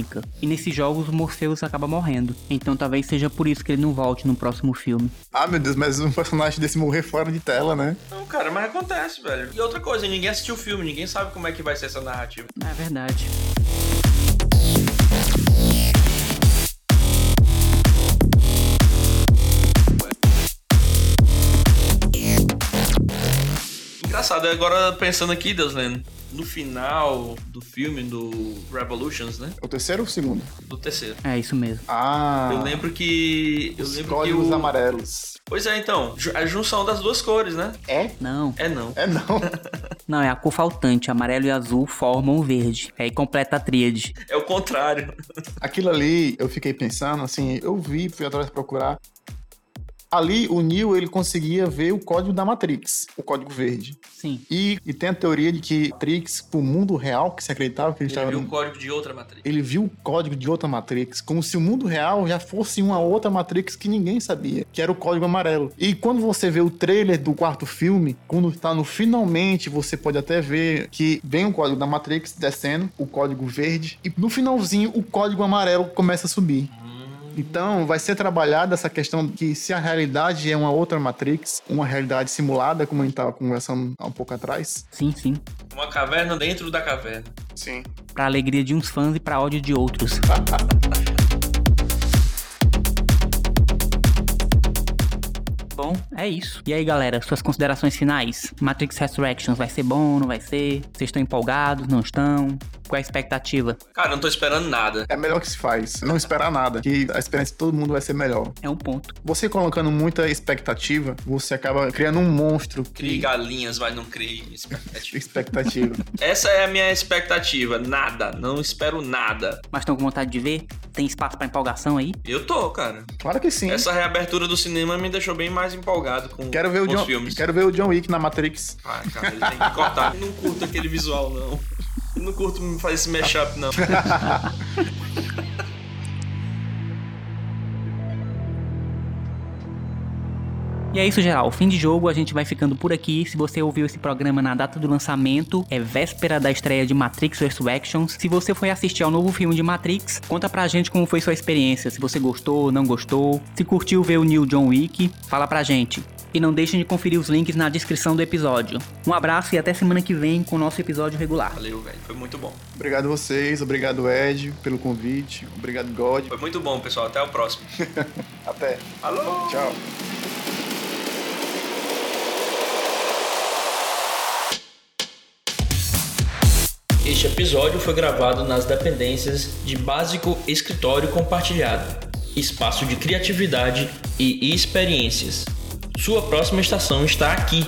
E nesses jogos o Morpheus acaba morrendo. Então talvez seja por isso que ele não volte no próximo filme. Ah, meu Deus, mas um personagem desse morrer fora de tela, né? Não, cara, mas acontece, velho. E outra coisa, ninguém assistiu o filme, ninguém sabe como é que vai ser essa narrativa. É verdade. Engraçado, agora pensando aqui, Deuslen, no final do filme, do Revolutions, né? O terceiro ou o segundo? Do terceiro. É isso mesmo. Ah, Eu lembro que. Eu os lembro que códigos o... amarelos. Pois é, então. ju- A junção das duas cores, né? É? Não. É não. É não. Não, é a cor faltante. Amarelo e azul formam o verde. Aí completa a tríade. É o contrário. Aquilo ali, eu fiquei pensando, assim, eu vi, fui atrás procurar. Ali, o Neo, ele conseguia ver o código da Matrix, o código verde. Sim. E, e tem a teoria de que Matrix, pro mundo real, que se acreditava que ele Ele estava... viu o no- código de outra matriz. Ele viu o código de outra Matrix, como se o mundo real já fosse uma outra Matrix que ninguém sabia, que era o código amarelo. E quando você vê o trailer do quarto filme, quando tá no finalmente, você pode até ver que vem o código da Matrix descendo, o código verde, e no finalzinho o código amarelo começa a subir. Então, vai ser trabalhada essa questão que se a realidade é uma outra Matrix, uma realidade simulada, como a gente estava conversando há um pouco atrás. Sim, sim. Uma caverna dentro da caverna. Sim. Pra alegria de uns fãs e pra ódio de outros. Bom, é isso. E aí, galera, suas considerações finais? Matrix Resurrections vai ser bom, não vai ser? Vocês estão empolgados, não estão? Qual é a expectativa? Cara, eu não tô esperando nada. É melhor que se faz. Não esperar nada. Que a experiência de todo mundo vai ser melhor. É um ponto. Você colocando muita expectativa, você acaba criando um monstro Crie que... galinhas, vai não crie expectativa. expectativa. Essa é a minha expectativa. Nada. Não espero nada. Mas estão com vontade de ver? Tem espaço pra empolgação aí? Eu tô, cara. claro que sim. Essa reabertura do cinema me deixou bem mais empolgado com, Quero ver, o John, filmes. quero ver o John Wick na Matrix. Ah, cara, ele tem que cortar. Eu não curto aquele visual, não. Eu não curto fazer esse mashup, não. E é isso, geral. Fim de jogo, a gente vai ficando por aqui. Se você ouviu esse programa na data do lançamento, é véspera da estreia de Matrix Resurrections. Se você foi assistir ao novo filme de Matrix, conta pra gente como foi sua experiência. Se você gostou, não gostou. Se curtiu ver o New John Wick, fala pra gente. E não deixem de conferir os links na descrição do episódio. Um abraço e até semana que vem com o nosso episódio regular. Valeu, velho. Foi muito bom. Obrigado vocês, obrigado Ed pelo convite, obrigado God. Foi muito bom, pessoal. Até o próximo. Até. Alô! Tchau. Este episódio foi gravado nas dependências de Básico Escritório Compartilhado, espaço de criatividade e experiências. Sua próxima estação está aqui